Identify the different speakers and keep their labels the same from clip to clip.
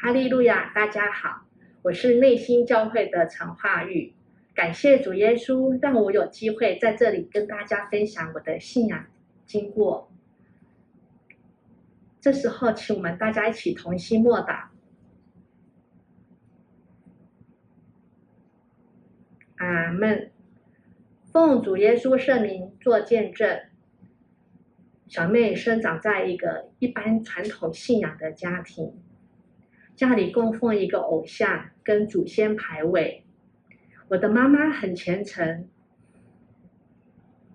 Speaker 1: 哈利路亚，大家好，我是内心教会的陈化玉。感谢主耶稣，让我有机会在这里跟大家分享我的信仰经过。这时候，请我们大家一起同心默祷。阿门。奉主耶稣圣名做见证。小妹生长在一个一般传统信仰的家庭，家里供奉一个偶像跟祖先牌位。我的妈妈很虔诚，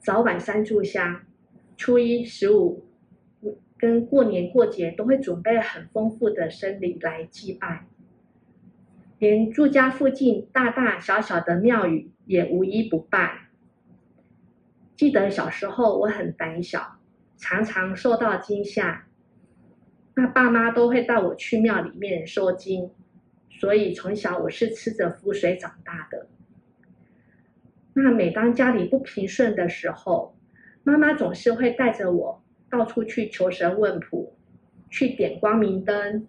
Speaker 1: 早晚三炷香，初一、十五跟过年过节都会准备很丰富的生礼来祭拜，连住家附近大大小小的庙宇也无一不拜。记得小时候我很胆小，常常受到惊吓，那爸妈都会带我去庙里面收惊，所以从小我是吃着符水长大的。那每当家里不平顺的时候，妈妈总是会带着我到处去求神问卜，去点光明灯，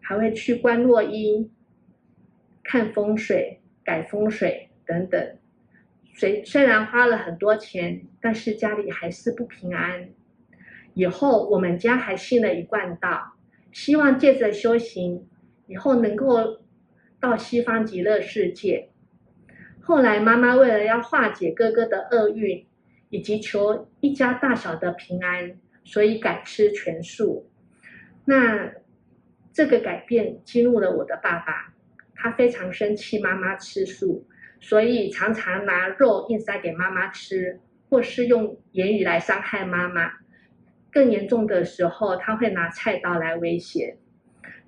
Speaker 1: 还会去观落阴、看风水、改风水等等。虽虽然花了很多钱，但是家里还是不平安。以后我们家还信了一贯道，希望借着修行，以后能够到西方极乐世界。后来，妈妈为了要化解哥哥的厄运，以及求一家大小的平安，所以改吃全素。那这个改变激怒了我的爸爸，他非常生气妈妈吃素，所以常常拿肉硬塞给妈妈吃，或是用言语来伤害妈妈。更严重的时候，他会拿菜刀来威胁。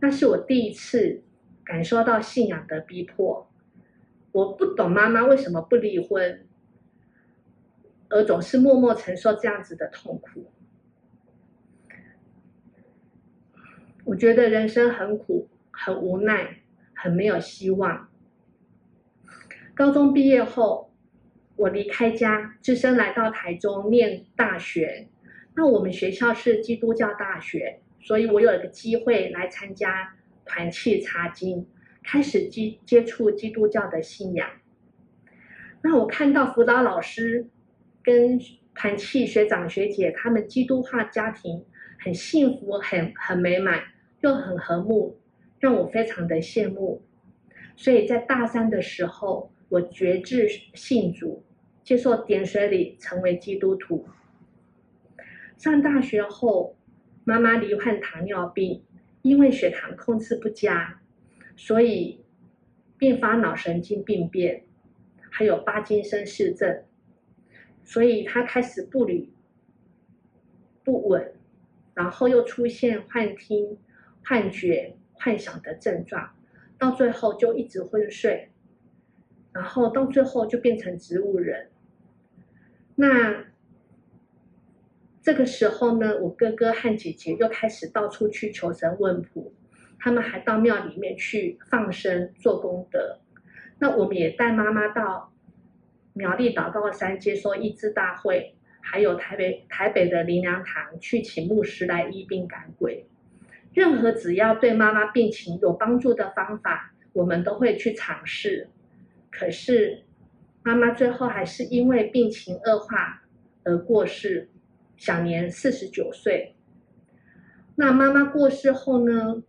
Speaker 1: 那是我第一次感受到信仰的逼迫。我不懂妈妈为什么不离婚，而总是默默承受这样子的痛苦。我觉得人生很苦，很无奈，很没有希望。高中毕业后，我离开家，只身来到台中念大学。那我们学校是基督教大学，所以我有一个机会来参加团契查经。开始接接触基督教的信仰，那我看到辅导老师跟团契学长学姐他们基督化家庭很幸福，很很美满，又很和睦，让我非常的羡慕。所以在大三的时候，我决志信主，接受点水礼，成为基督徒。上大学后，妈妈罹患糖尿病，因为血糖控制不佳。所以，并发脑神经病变，还有帕金森氏症，所以他开始步履不稳，然后又出现幻听、幻觉、幻想的症状，到最后就一直昏睡，然后到最后就变成植物人。那这个时候呢，我哥哥和姐姐又开始到处去求神问卜。他们还到庙里面去放生做功德，那我们也带妈妈到苗栗祷告山接受医治大会，还有台北台北的灵粮堂去请牧师来医病赶鬼。任何只要对妈妈病情有帮助的方法，我们都会去尝试。可是妈妈最后还是因为病情恶化而过世，享年四十九岁。那妈妈过世后呢？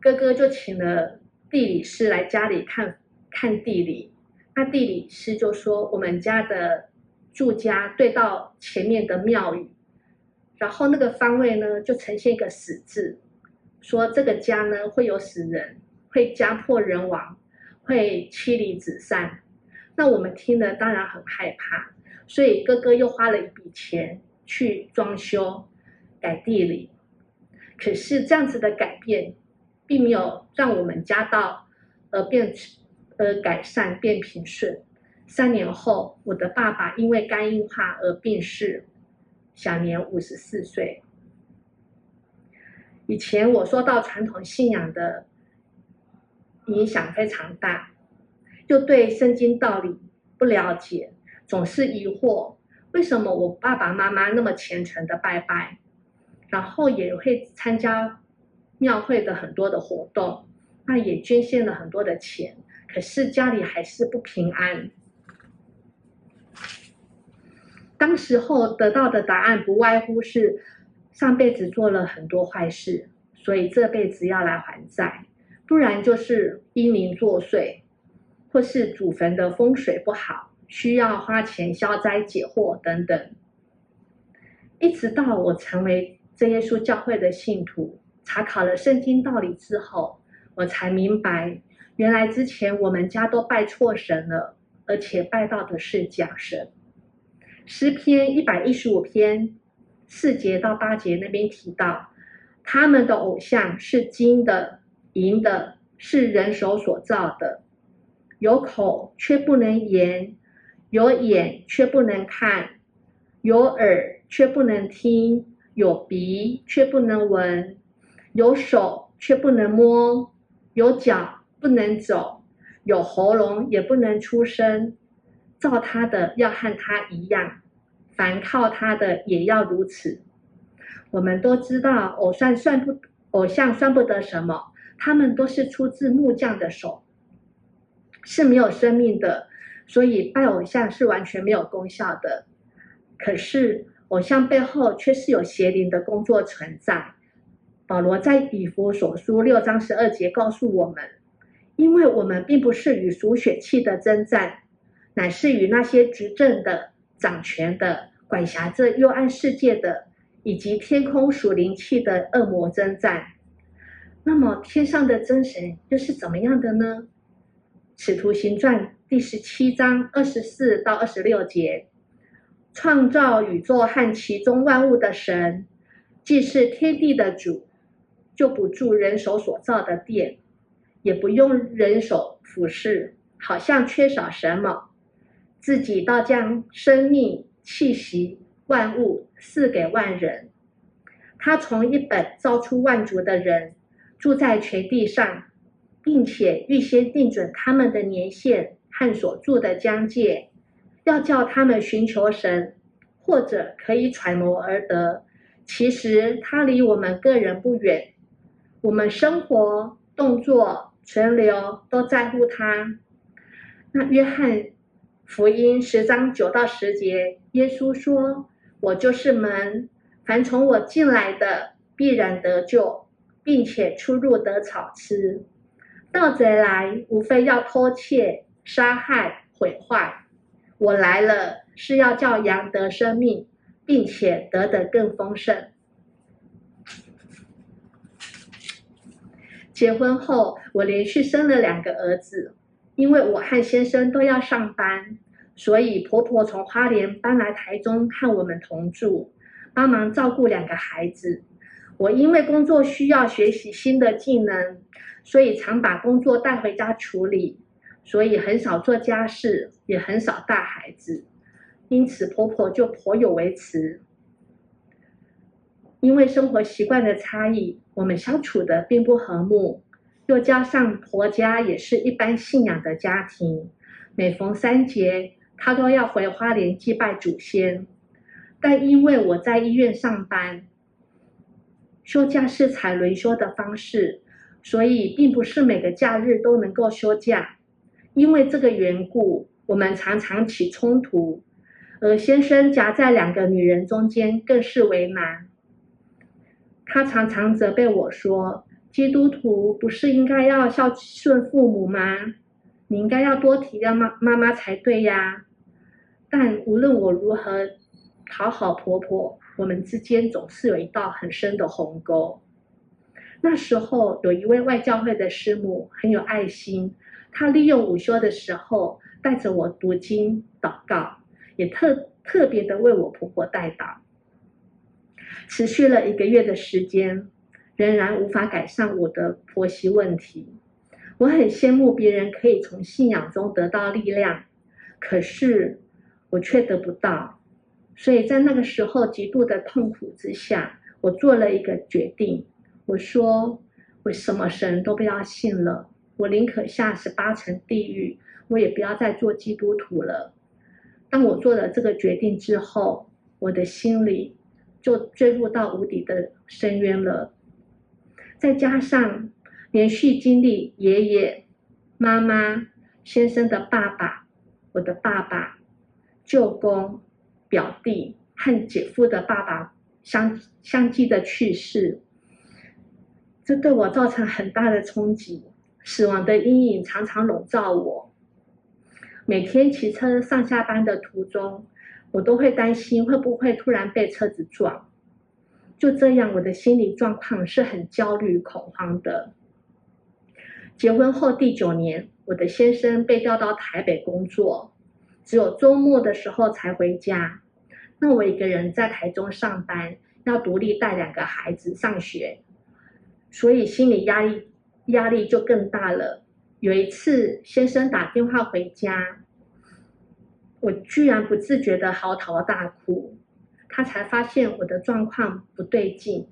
Speaker 1: 哥哥就请了地理师来家里看看地理，那地理师就说我们家的住家对到前面的庙宇，然后那个方位呢就呈现一个死字，说这个家呢会有死人，会家破人亡，会妻离子散。那我们听了当然很害怕，所以哥哥又花了一笔钱去装修改地理，可是这样子的改变。并没有让我们家道而变而改善变平顺。三年后，我的爸爸因为肝硬化而病逝，享年五十四岁。以前我受到传统信仰的影响非常大，又对圣经道理不了解，总是疑惑为什么我爸爸妈妈那么虔诚的拜拜，然后也会参加。庙会的很多的活动，那也捐献了很多的钱，可是家里还是不平安。当时候得到的答案不外乎是上辈子做了很多坏事，所以这辈子要来还债，不然就是阴灵作祟，或是祖坟的风水不好，需要花钱消灾解惑等等。一直到我成为真耶稣教会的信徒，查考了圣经道理之后，我才明白，原来之前我们家都拜错神了，而且拜到的是假神。诗篇一百一十五篇四节到八节那边提到，他们的偶像是金的、银的，是人手所造的，有口却不能言，有眼却不能看，有耳却不能听，有鼻却不能闻，有手却不能摸，有脚不能走，有喉咙也不能出声。造他的要和他一样，凡靠他的也要如此。我们都知道，偶像算不偶像算不得什么，他们都是出自木匠的手，是没有生命的，所以拜偶像是完全没有功效的。可是偶像背后却是有邪灵的工作存在。保罗在以弗所书六章十二节告诉我们，因为我们并不是与属血气的争战。乃是与那些执政的、掌权的、管辖这幽暗世界的，以及天空属灵气的恶魔争战。那么，天上的真神又是怎么样的呢？使徒行传第十七章二十四到二十六节，创造宇宙和其中万物的神，既是天地的主，就不住人手所造的殿，也不用人手服侍，好像缺少什么。自己倒将生命气息万物赐给万人，他从一本造出万族的人，住在全地上，并且预先定准他们的年限和所住的疆界，要叫他们寻求神，或者可以揣摩而得。其实他离我们个人不远，我们生活、动作、存留都在乎他。那约翰。福音十章九到十节，耶稣说：“我就是门，凡从我进来的，必然得救，并且出入得草吃。盗贼来，无非要偷窃、杀害、毁坏。我来了，是要叫羊得生命，并且得的更丰盛。”结婚后，我连续生了两个儿子。因为我和先生都要上班，所以婆婆从花莲搬来台中和我们同住，帮忙照顾两个孩子。我因为工作需要学习新的技能，所以常把工作带回家处理，所以很少做家事，也很少带孩子。因此婆婆就颇有微词。因为生活习惯的差异，我们相处的并不和睦。又加上婆家也是一般信仰的家庭，每逢三节，她都要回花莲祭拜祖先。但因为我在医院上班，休假是采轮休的方式，所以并不是每个假日都能够休假。因为这个缘故，我们常常起冲突，而先生夹在两个女人中间，更是为难。他常常责备我说，基督徒不是应该要孝顺父母吗？你应该要多体谅妈妈妈才对呀。但无论我如何讨好婆婆，我们之间总是有一道很深的鸿沟。那时候有一位外教会的师母很有爱心，他利用午休的时候带着我读经祷告，也特特别的为我婆婆代祷，持续了一个月的时间。仍然无法改善我的婆媳问题，我很羡慕别人可以从信仰中得到力量，可是我却得不到，所以在那个时候极度的痛苦之下，我做了一个决定，我说我什么神都不要信了，我宁可下十八层地狱，我也不要再做基督徒了。当我做了这个决定之后，我的心里就坠入到无底的深渊了。再加上连续经历爷爷、妈妈、先生的爸爸、我的爸爸、舅公、表弟和姐夫的爸爸相相继的去世，这对我造成很大的冲击，死亡的阴影常常笼罩我。每天骑车上下班的途中，我都会担心会不会突然被车子撞。就这样，我的心理状况是很焦虑、恐慌的。结婚后第九年，我的先生被调到台北工作，只有周末的时候才回家。那我一个人在台中上班，要独立带两个孩子上学，所以心理压力压力就更大了。有一次，先生打电话回家，我居然不自觉的嚎啕大哭。他才发现我的状况不对劲，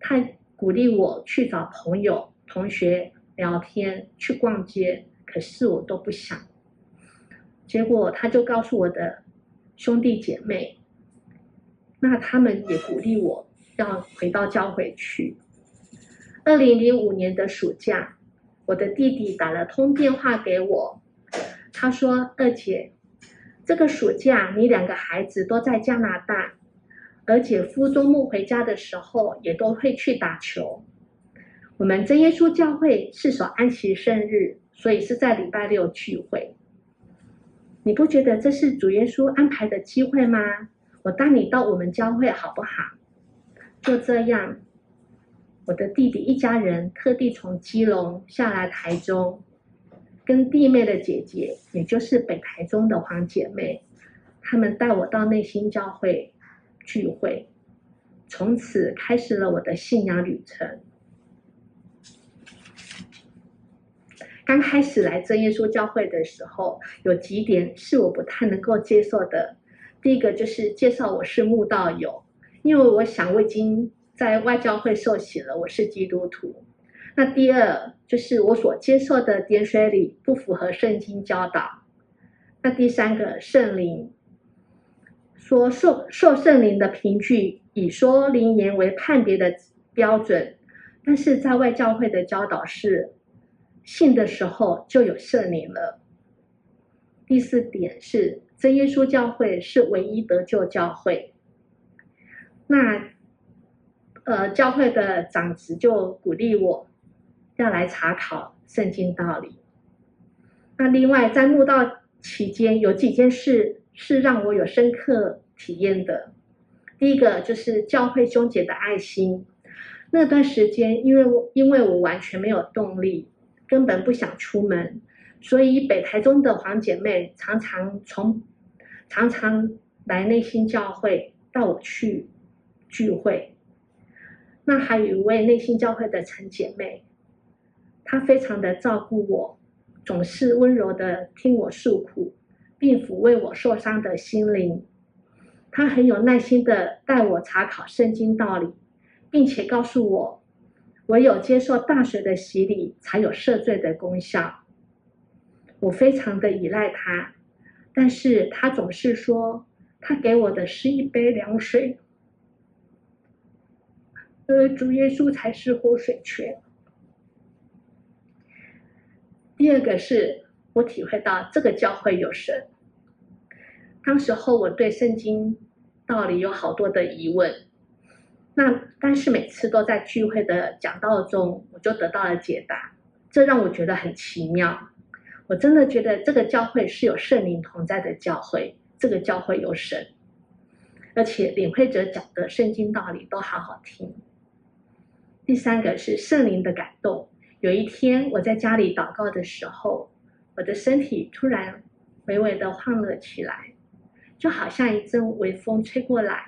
Speaker 1: 他鼓励我去找朋友、同学聊天，去逛街，可是我都不想。结果他就告诉我的兄弟姐妹，那他们也鼓励我要回到教会去。二零零五年的暑假，我的弟弟打了通电话给我，他说：“二姐，这个暑假你两个孩子都在加拿大。”而姐夫周末回家的时候，也都会去打球。我们真耶稣教会是守安息圣日，所以是在礼拜六聚会。你不觉得这是主耶稣安排的机会吗？我带你到我们教会好不好？就这样，我的弟弟一家人特地从基隆下来台中，跟弟妹的姐姐，也就是北台中的黄姐妹，他们带我到内心教会。聚会，从此开始了我的信仰旅程。刚开始来真耶稣教会的时候，有几点是我不太能够接受的。第一个就是介绍我是慕道友，因为我想我已经在外教会受洗了，我是基督徒。那第二就是我所接受的点水礼不符合圣经教导。那第三个圣灵。说受受圣灵的凭据，以说灵言为判别的标准，但是在外教会的教导是，信的时候就有圣灵了。第四点是真耶稣教会是唯一得救教会。那呃，教会的长子就鼓励我要来查考圣经道理。那另外在慕道期间有几件事。是让我有深刻体验的。第一个就是教会兄姐的爱心。那段时间，因为我因为我完全没有动力，根本不想出门，所以北台中的黄姐妹常常从常常来内心教会带我去聚会。那还有一位内心教会的陈姐妹，她非常的照顾我，总是温柔的听我诉苦。并抚慰我受伤的心灵，他很有耐心的带我查考圣经道理，并且告诉我，唯有接受大水的洗礼，才有赦罪的功效。我非常的依赖他，但是他总是说，他给我的是一杯凉水，而主耶稣才是活水泉。第二个是。我体会到这个教会有神。当时候我对圣经道理有好多的疑问，那但是每次都在聚会的讲道中，我就得到了解答，这让我觉得很奇妙。我真的觉得这个教会是有圣灵同在的教会，这个教会有神，而且领会者讲的圣经道理都好好听。第三个是圣灵的感动。有一天我在家里祷告的时候。我的身体突然微微的晃了起来，就好像一阵微风吹过来，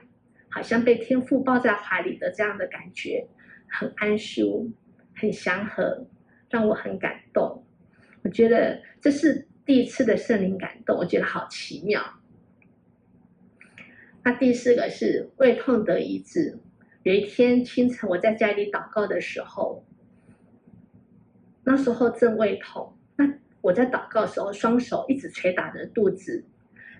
Speaker 1: 好像被天父抱在怀里的这样的感觉，很安舒，很祥和，让我很感动。我觉得这是第一次的圣灵感动，我觉得好奇妙。那第四个是胃痛得医治。有一天清晨我在家里祷告的时候，那时候正胃痛。那我在祷告的时候，双手一直捶打着肚子。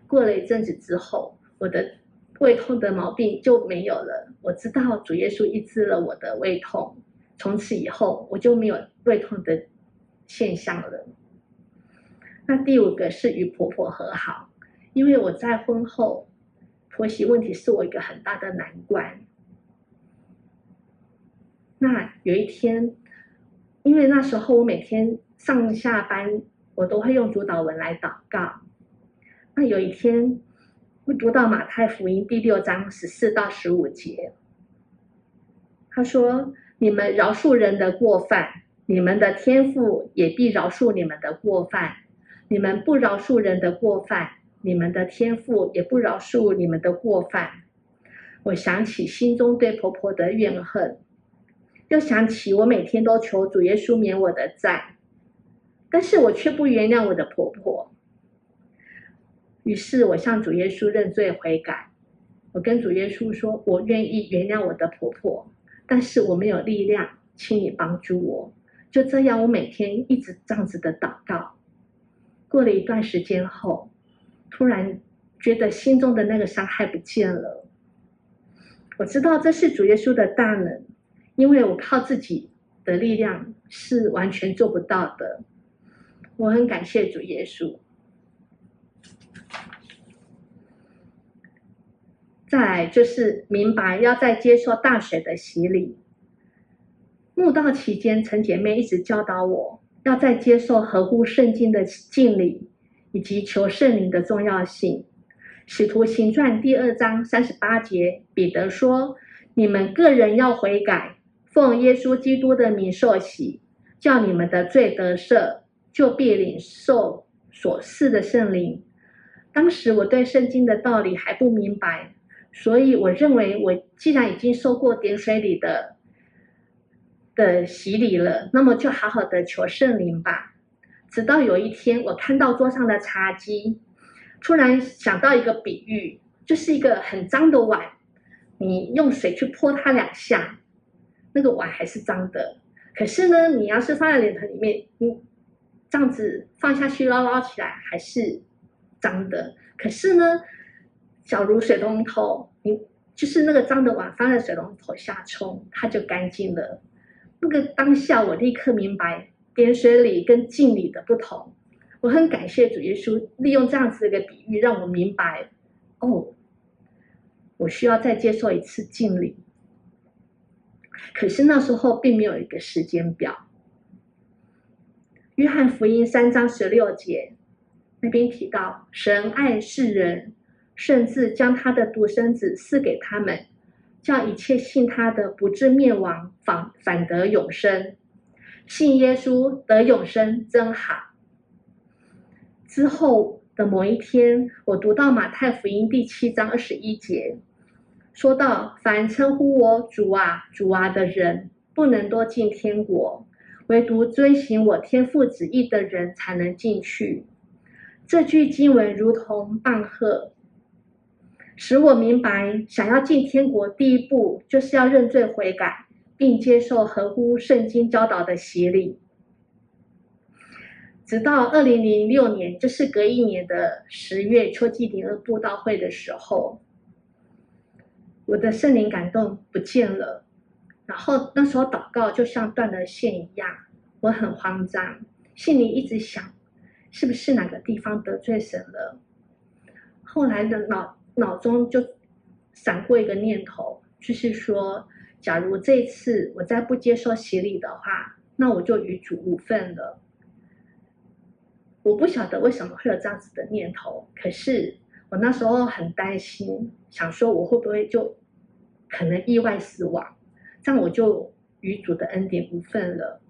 Speaker 1: 过了一阵子之后，我的胃痛的毛病就没有了。我知道主耶稣医治了我的胃痛，从此以后我就没有胃痛的现象了。那第五个是与婆婆和好，因为我在婚后婆媳问题是我一个很大的难关。那有一天，因为那时候我每天上下班，我都会用主祷文来祷告。那有一天，我读到马太福音第六章十四到十五节，他说：“你们饶恕人的过犯，你们的天父也必饶恕你们的过犯。”你们不饶恕人的过犯，你们的天父也不饶恕你们的过犯。我想起心中对婆婆的怨恨，又想起我每天都求主耶稣免我的债，但是我却不原谅我的婆婆。于是我向主耶稣认罪悔改，我跟主耶稣说，我愿意原谅我的婆婆，但是我没有力量，请你帮助我。就这样，我每天一直这样子的祷告。过了一段时间后，突然觉得心中的那个伤害不见了。我知道这是主耶稣的大能，因为我靠自己的力量是完全做不到的。我很感谢主耶稣。再来就是明白要再接受大水的洗礼。慕道期间，陈姐妹一直教导我。要再接受合乎圣经的敬礼，以及求圣灵的重要性。使徒行传第二章三十八节，彼得说：“你们个人要悔改，奉耶稣基督的名受洗，叫你们的罪得赦，就必领受所赐的圣灵。”当时我对圣经的道理还不明白，所以我认为我既然已经受过点水礼的。的洗礼了，那么就好好的求圣灵吧。直到有一天，我看到桌上的茶几，突然想到一个比喻，就是一个很脏的碗，你用水去泼它两下，那个碗还是脏的。可是呢，你要是放在脸盆里面，你这样子放下去捞捞起来还是脏的。可是呢，假如水龙头，你就是那个脏的碗放在水龙头下冲，它就干净了。那个当下，我立刻明白点水礼跟敬礼的不同。我很感谢主耶稣利用这样子的一个比喻，让我明白，哦，我需要再接受一次敬礼。可是那时候并没有一个时间表。约翰福音三章十六节那边提到，神爱世人，甚至将他的独生子赐给他们。叫一切信他的不至灭亡，反反得永生。信耶稣得永生真好。之后的某一天，我读到马太福音第七章二十一节，说到：凡称呼我主啊、主啊的人，不能多进天国，唯独遵行我天父旨意的人才能进去。这句经文如同棒喝。使我明白，想要进天国，第一步就是要认罪悔改，并接受合乎圣经教导的洗礼。直到二零零六年，就是隔一年的十月秋季灵恩布道会的时候，我的圣灵感动不见了。然后那时候祷告就像断了线一样，我很慌张，心里一直想，是不是哪个地方得罪神了？后来的脑。脑中就闪过一个念头，就是说，假如这一次我再不接受洗礼的话，那我就与主无份了。我不晓得为什么会有这样子的念头，可是我那时候很担心，想说我会不会就可能意外死亡，这样我就与主的恩典无份了。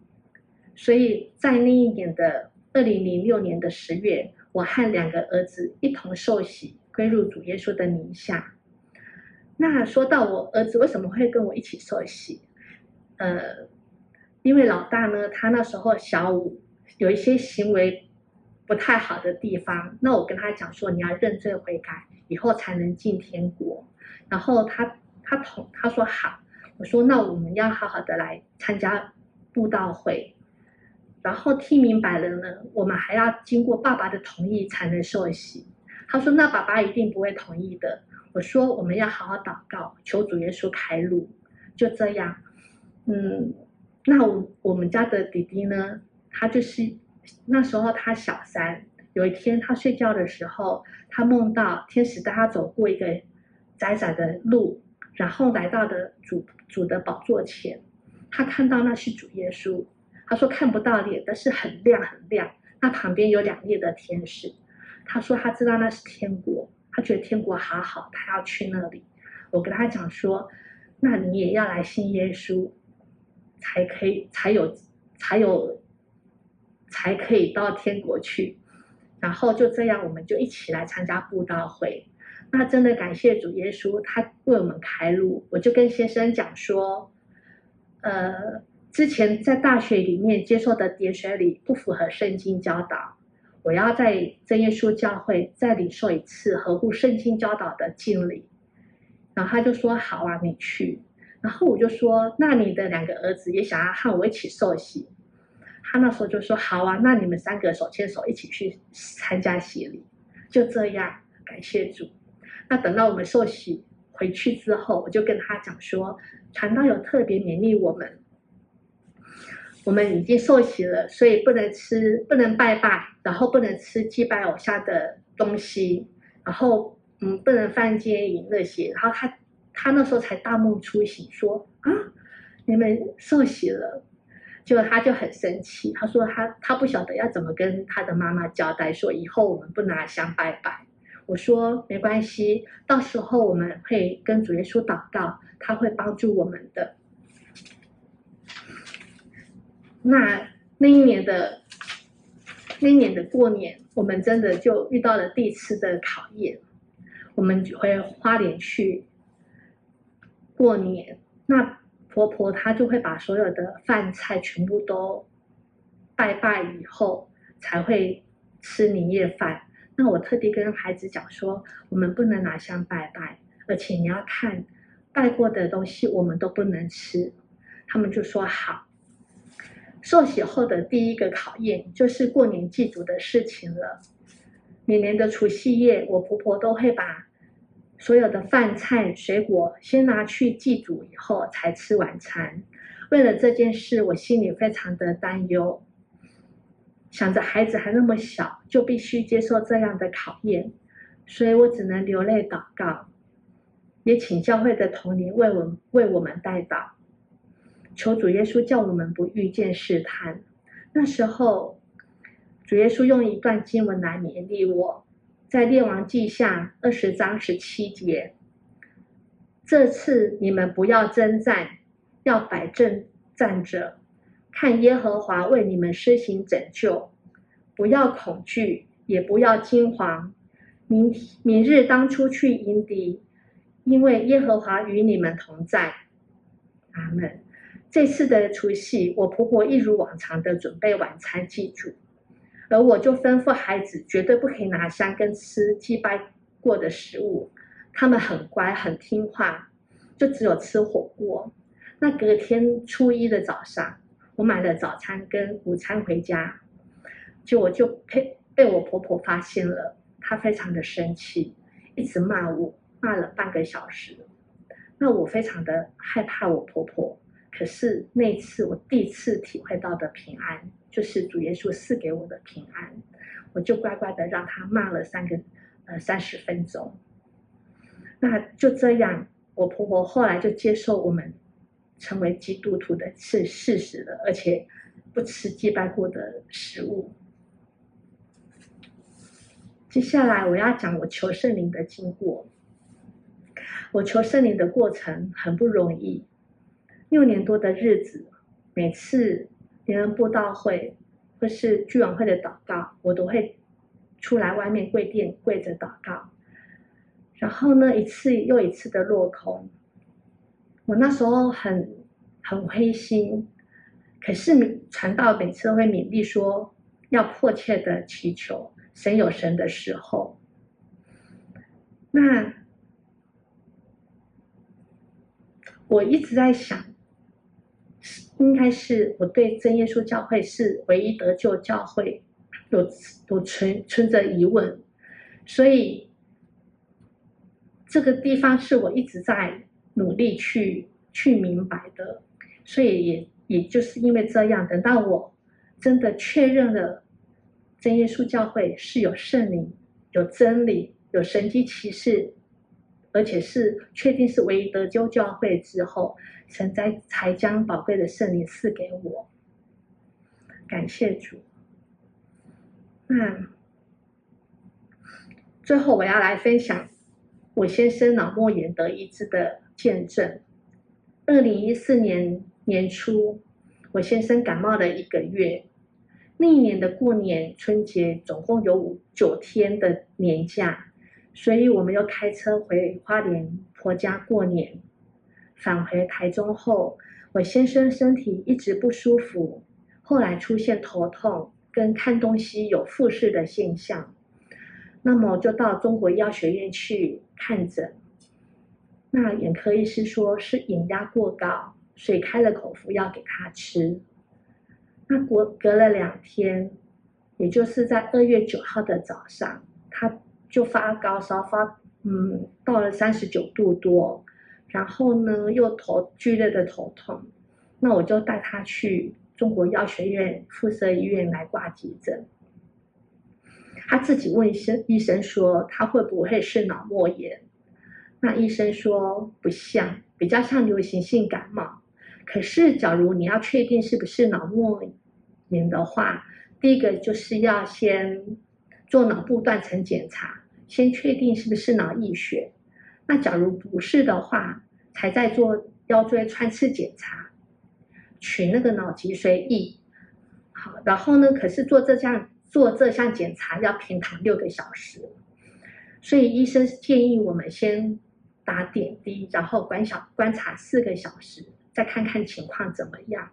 Speaker 1: 所以在那一年的二零零六年的十月，我和两个儿子一同受洗。归入主耶稣的名下。那说到我儿子为什么会跟我一起受洗？呃，因为老大呢，他那时候小五，有一些行为不太好的地方。那我跟他讲说，你要认罪悔改，以后才能进天国。然后他他同他说好。我说那我们要好好的来参加布道会。然后听明白了呢，我们还要经过爸爸的同意才能受洗。他说：“那爸爸一定不会同意的。”我说：“我们要好好祷告，求主耶稣开路。”就这样，嗯，那我我们家的弟弟呢，他就是那时候他小三，有一天他睡觉的时候，他梦到天使带他走过一个窄窄的路，然后来到的主主的宝座前，他看到那是主耶稣，他说看不到脸，但是很亮很亮，那旁边有两列的天使，他说他知道那是天国，他觉得天国好好，他要去那里。我跟他讲说，那你也要来信耶稣，才可以，才有，才有，才可以到天国去。然后就这样，我们就一起来参加布道会。那真的感谢主耶稣，他为我们开路。我就跟先生讲说，呃，之前在大学里面接受的点水礼不符合圣经教导，我要在真耶稣教会再领受一次合乎圣经教导的敬礼。然后他就说：“好啊，你去。”然后我就说：“那你的两个儿子也想要和我一起受洗。”他那时候就说：“好啊，那你们三个手牵手一起去参加洗礼。”就这样，感谢主。那等到我们受洗回去之后，我就跟他讲说：“传道有特别勉励我们，我们已经受洗了，所以不能吃，不能拜拜，然后不能吃祭拜偶像的东西，然后。”嗯，不能犯奸淫那些。然后他他那时候才大梦初醒，说啊，你们受洗了，就他就很生气，他说他他不晓得要怎么跟他的妈妈交代，说以后我们不拿香拜拜。我说没关系，到时候我们会跟主耶稣祷告，他会帮助我们的。那那一年的那一年的过年，我们真的就遇到了第一次的考验。我们回花莲去过年，那婆婆她就会把所有的饭菜全部都拜拜以后才会吃年夜饭。那我特地跟孩子讲说，我们不能拿香拜拜，而且你要看拜过的东西，我们都不能吃。他们就说好。受洗后的第一个考验就是过年祭祖的事情了。每年的除夕夜，我婆婆都会把所有的饭菜、水果先拿去祭祖，以后才吃晚餐。为了这件事，我心里非常的担忧，想着孩子还那么小，就必须接受这样的考验，所以我只能流泪祷告，也请教会的同灵为我为我们代祷，求主耶稣叫我们不遇见试探。那时候。主耶稣用一段经文来勉励我，在列王记下二十章十七节。这次你们不要征战，要摆正站着，看耶和华为你们施行拯救，不要恐惧，也不要惊惶。明明日当出去迎敌，因为耶和华与你们同在。阿门。这次的除夕，我婆婆一如往常的准备晚餐祭祖。而我就吩咐孩子，绝对不可以拿香跟吃祭拜过的食物。他们很乖，很听话，就只有吃火锅。那隔天初一的早上，我买了早餐跟午餐回家，就我就被被我婆婆发现了，她非常的生气，一直骂我，骂了半个小时。那我非常的害怕我婆婆，可是那次我第一次体会到的平安。就是主耶稣赐给我的平安，我就乖乖的让他骂了三个，呃，三十分钟。那就这样，我婆婆后来就接受我们成为基督徒的事事实了，而且不吃祭拜过的食物。接下来我要讲我求圣灵的经过。我求圣灵的过程很不容易，六年多的日子，每次。别人布道会或是聚晚会的祷告，我都会出来外面跪垫跪着祷告。然后呢，一次又一次的落空。我那时候很很灰心，可是传道每次都会勉励说，要迫切的祈求，神有神的时候。那我一直在想。应该是我对真耶稣教会是唯一得救教会有有存存着疑问，所以这个地方是我一直在努力去去明白的，所以也也就是因为这样，等到我真的确认了真耶稣教会是有圣灵、有真理、有神迹奇事，而且是确定是唯一得救教会之后，神才才将宝贵的圣灵赐给我。感谢主。那最后我要来分享我先生脑膜炎得医治的见证。二零一四年年初，我先生感冒了一个月。那一年的过年春节总共有五九天的年假，所以我们又开车回花莲婆家过年。返回台中后，我先生身体一直不舒服，后来出现头痛跟看东西有复视的现象。那么就到中国医药学院去看诊。那眼科医师说是眼压过高，所以开了口服药给他吃。那隔隔了两天，也就是在二月九号的早上，他就发高烧，发嗯到了三十九度多，然后呢又头剧烈的头痛，那我就带他去中国药学院附设医院来挂急诊。他自己问医生，医生说他会不会是脑膜炎？那医生说不像，比较像流行性感冒。可是，假如你要确定是不是脑膜炎的话，第一个就是要先做脑部断层检查，先确定是不是脑溢血。那假如不是的话，才在做腰椎穿刺检查，取那个脑脊髓液。好，然后呢，可是做这项做这项检查要平躺六个小时，所以医生建议我们先。打点滴，然后观小观察四个小时，再看看情况怎么样。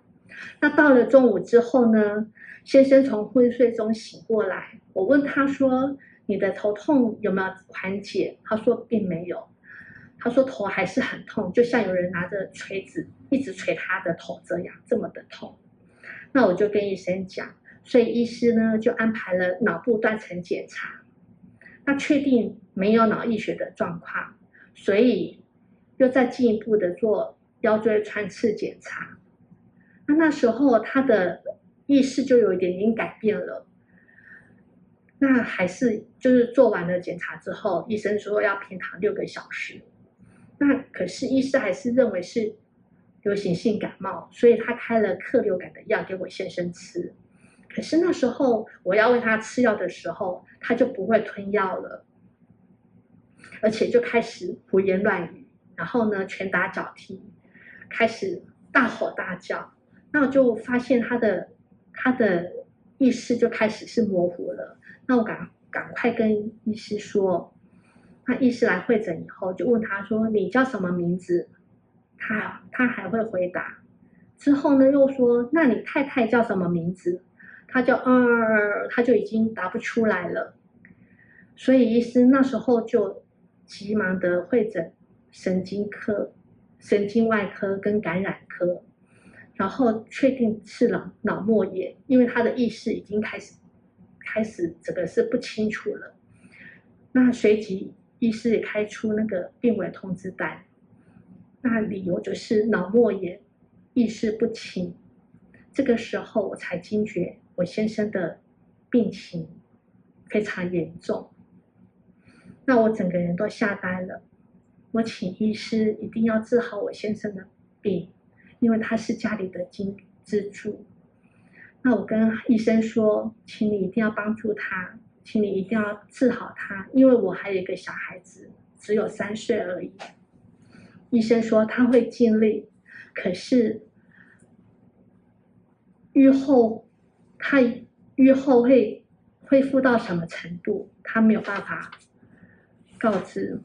Speaker 1: 那到了中午之后呢，先生从昏睡中醒过来，我问他说：“你的头痛有没有缓解？”他说并没有，他说头还是很痛，就像有人拿着锤子一直锤他的头这样，这么的痛。那我就跟医生讲，所以医师呢就安排了脑部断层检查，那确定没有脑溢血的状况。所以，又再进一步的做腰椎穿刺检查。那那时候他的意识就有一点点改变了。那还是就是做完了检查之后，医生说要平躺六个小时。那可是医师还是认为是流行性感冒，所以他开了克流感的药给我先生吃。可是那时候我要喂他吃药的时候，他就不会吞药了。而且就开始胡言乱语，然后呢，拳打脚踢，开始大吼大叫。那我就发现他的他的意识就开始是模糊了。那我赶赶快跟医师说，那医师来会诊以后，就问他说：“你叫什么名字？”他他还会回答。之后呢，又说：“那你太太叫什么名字？”他就嗯，他就已经答不出来了。所以医师那时候就。急忙的会诊神经科、神经外科跟感染科，然后确定是脑脑膜炎，因为他的意识已经开始开始这个是不清楚了。那随即医师也开出那个病危通知单，那理由就是脑膜炎，意识不清。这个时候我才惊觉我先生的病情非常严重。那我整个人都吓呆了，我请医师一定要治好我先生的病，因为他是家里的金支柱。那我跟医生说，请你一定要帮助他，请你一定要治好他，因为我还有一个小孩子，只有三岁而已。医生说他会尽力，可是愈后他愈后会恢复到什么程度，他没有办法。告知，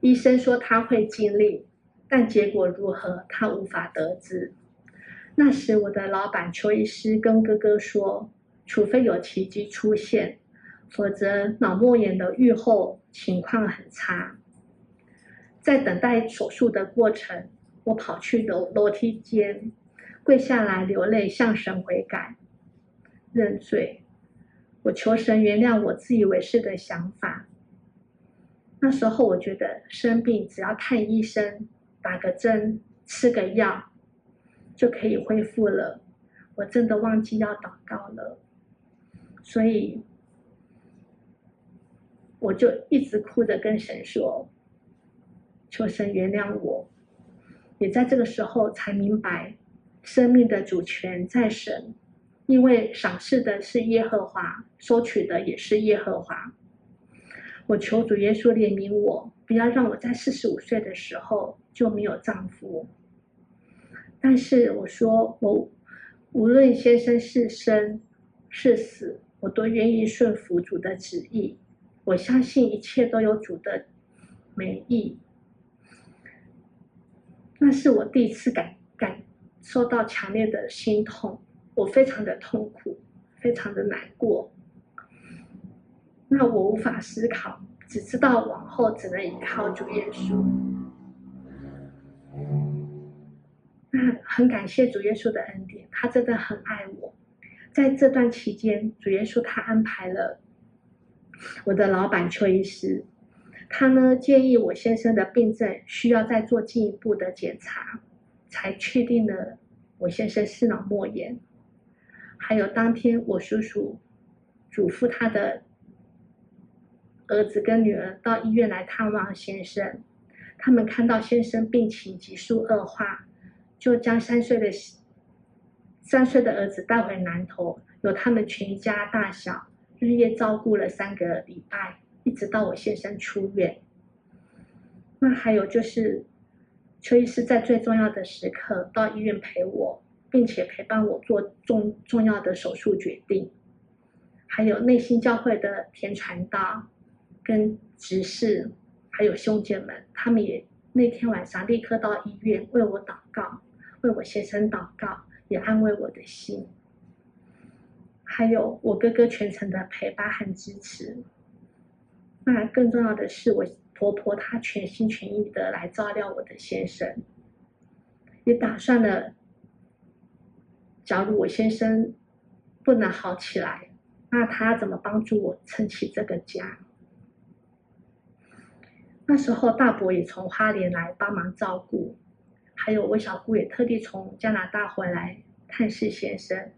Speaker 1: 医生说他会尽力，但结果如何，他无法得知。那时我的老板邱医师跟哥哥说，除非有奇迹出现，否则脑膜炎的预后情况很差。在等待手术的过程，我跑去楼楼梯间。跪下来流泪，向神悔改、认罪。我求神原谅我自以为是的想法。那时候我觉得生病只要看医生、打个针、吃个药就可以恢复了，我真的忘记要祷告了，所以我就一直哭着跟神说：“求神原谅我。”也在这个时候才明白，生命的主权在神，因为赏赐的是耶和华，收取的也是耶和华。我求主耶稣怜悯我，不要让我在四十五岁的时候就没有丈夫。但是我说，我无论先生是生是死，我都愿意顺服主的旨意。我相信一切都有主的美意。那是我第一次感感受到强烈的心痛，我非常的痛苦，非常的难过。那我无法思考，只知道往后只能依靠主耶稣。那很感谢主耶稣的恩典，他真的很爱我。在这段期间，主耶稣他安排了我的老板邱医师，他呢建议我先生的病症需要再做进一步的检查，才确定了我先生是脑膜炎。还有当天我叔叔嘱咐他的。儿子跟女儿到医院来探望先生，他们看到先生病情急速恶化，就将三岁的三岁的儿子带回南投，由他们全家大小日夜照顾了三个礼拜，一直到我先生出院。那还有就是，邱医师在最重要的时刻到医院陪我，并且陪伴我做重重要的手术决定。还有内心教会的田传道。跟执事还有兄姐们，他们也那天晚上立刻到医院为我祷告，为我先生祷告，也安慰我的心。还有我哥哥全程的陪伴和支持。那更重要的是，我婆婆她全心全意的来照料我的先生，也打算了，假如我先生不能好起来，那他怎么帮助我撑起这个家？那时候大伯也从花莲来帮忙照顾，还有我小姑也特地从加拿大回来探视先生。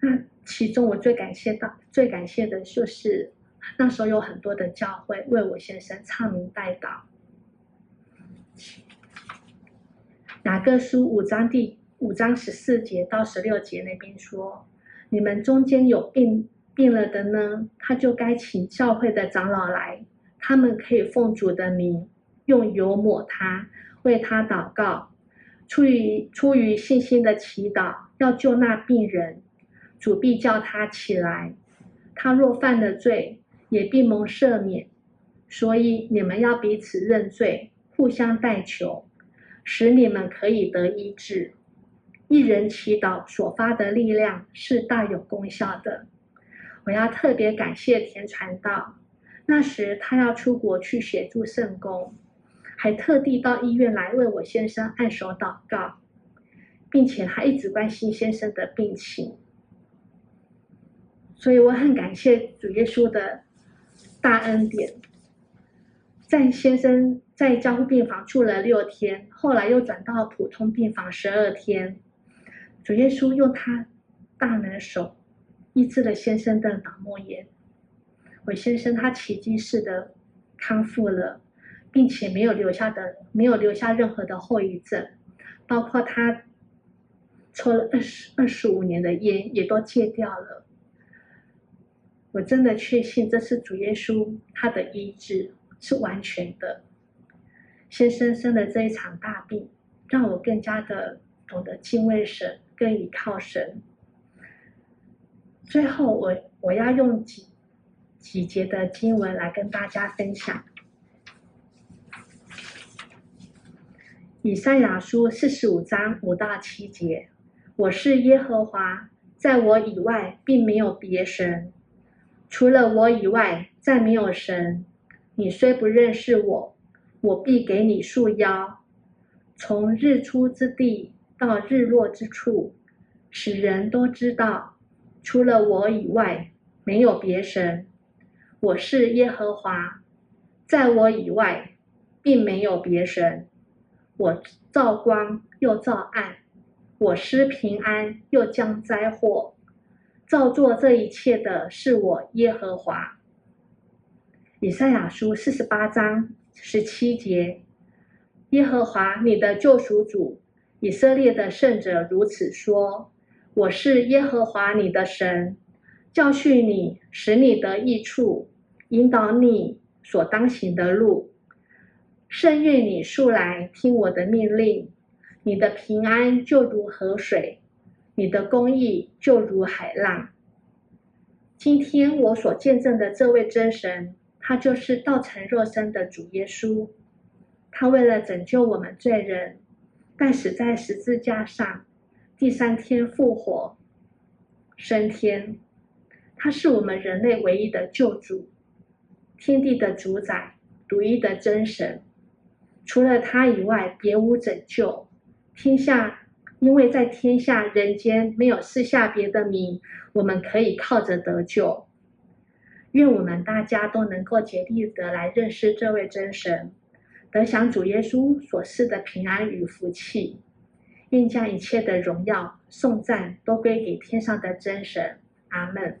Speaker 1: 那其中我最感谢到、最感谢的就是那时候有很多的教会为我先生唱名代祷。雅各书五章第五章十四节到十六节那边说：“你们中间有病病了的呢，他就该请教会的长老来。”他们可以奉主的名用油抹他，为他祷告，出于出于信心的祈祷，要救那病人，主必叫他起来。他若犯了罪，也必蒙赦免。所以你们要彼此认罪，互相代求，使你们可以得医治。一人祈祷所发的力量是大有功效的。我要特别感谢田传道。那时他要出国去协助圣工，还特地到医院来为我先生按手祷告，并且还一直关心先生的病情。所以我很感谢主耶稣的大恩典。在先生在加护病房住了六天，后来又转到普通病房十二天，主耶稣用他大能手医治了先生的脑膜炎。我先生他奇迹似的康复了，并且没有留下的没有留下任何的后遗症，包括他抽了二十二十五年的烟也都戒掉了。我真的确信这是主耶稣他的医治是完全的。先生生的这一场大病，让我更加的懂得敬畏神，更依靠神。最后我我要用几。几节的经文来跟大家分享。以赛亚书四十五章五到七节：我是耶和华，在我以外并没有别神，除了我以外再没有神。你虽不认识我，我必给你束腰，从日出之地到日落之处，使人都知道，除了我以外没有别神。我是耶和华，在我以外，并没有别神。我造光，又造暗；我施平安，又降灾祸。造作这一切的是我耶和华。以赛亚书四十八章十七节：耶和华你的救赎主，以色列的圣者如此说：我是耶和华你的神，教训你，使你得益处，引导你所当行的路。甚愿你素来听我的命令，你的平安就如河水。你的公义就如海浪。今天我所见证的这位真神，他就是道成肉身的主耶稣。他为了拯救我们罪人，但死在十字架上，第三天复活，升天。他是我们人类唯一的救主，天地的主宰，独一的真神。除了他以外，别无拯救。天下。因为在天下人间没有赐下别的名，我们可以靠着得救。愿我们大家都能够竭力的来认识这位真神，得享主耶稣所赐的平安与福气。愿将一切的荣耀、颂赞都归给天上的真神。阿门。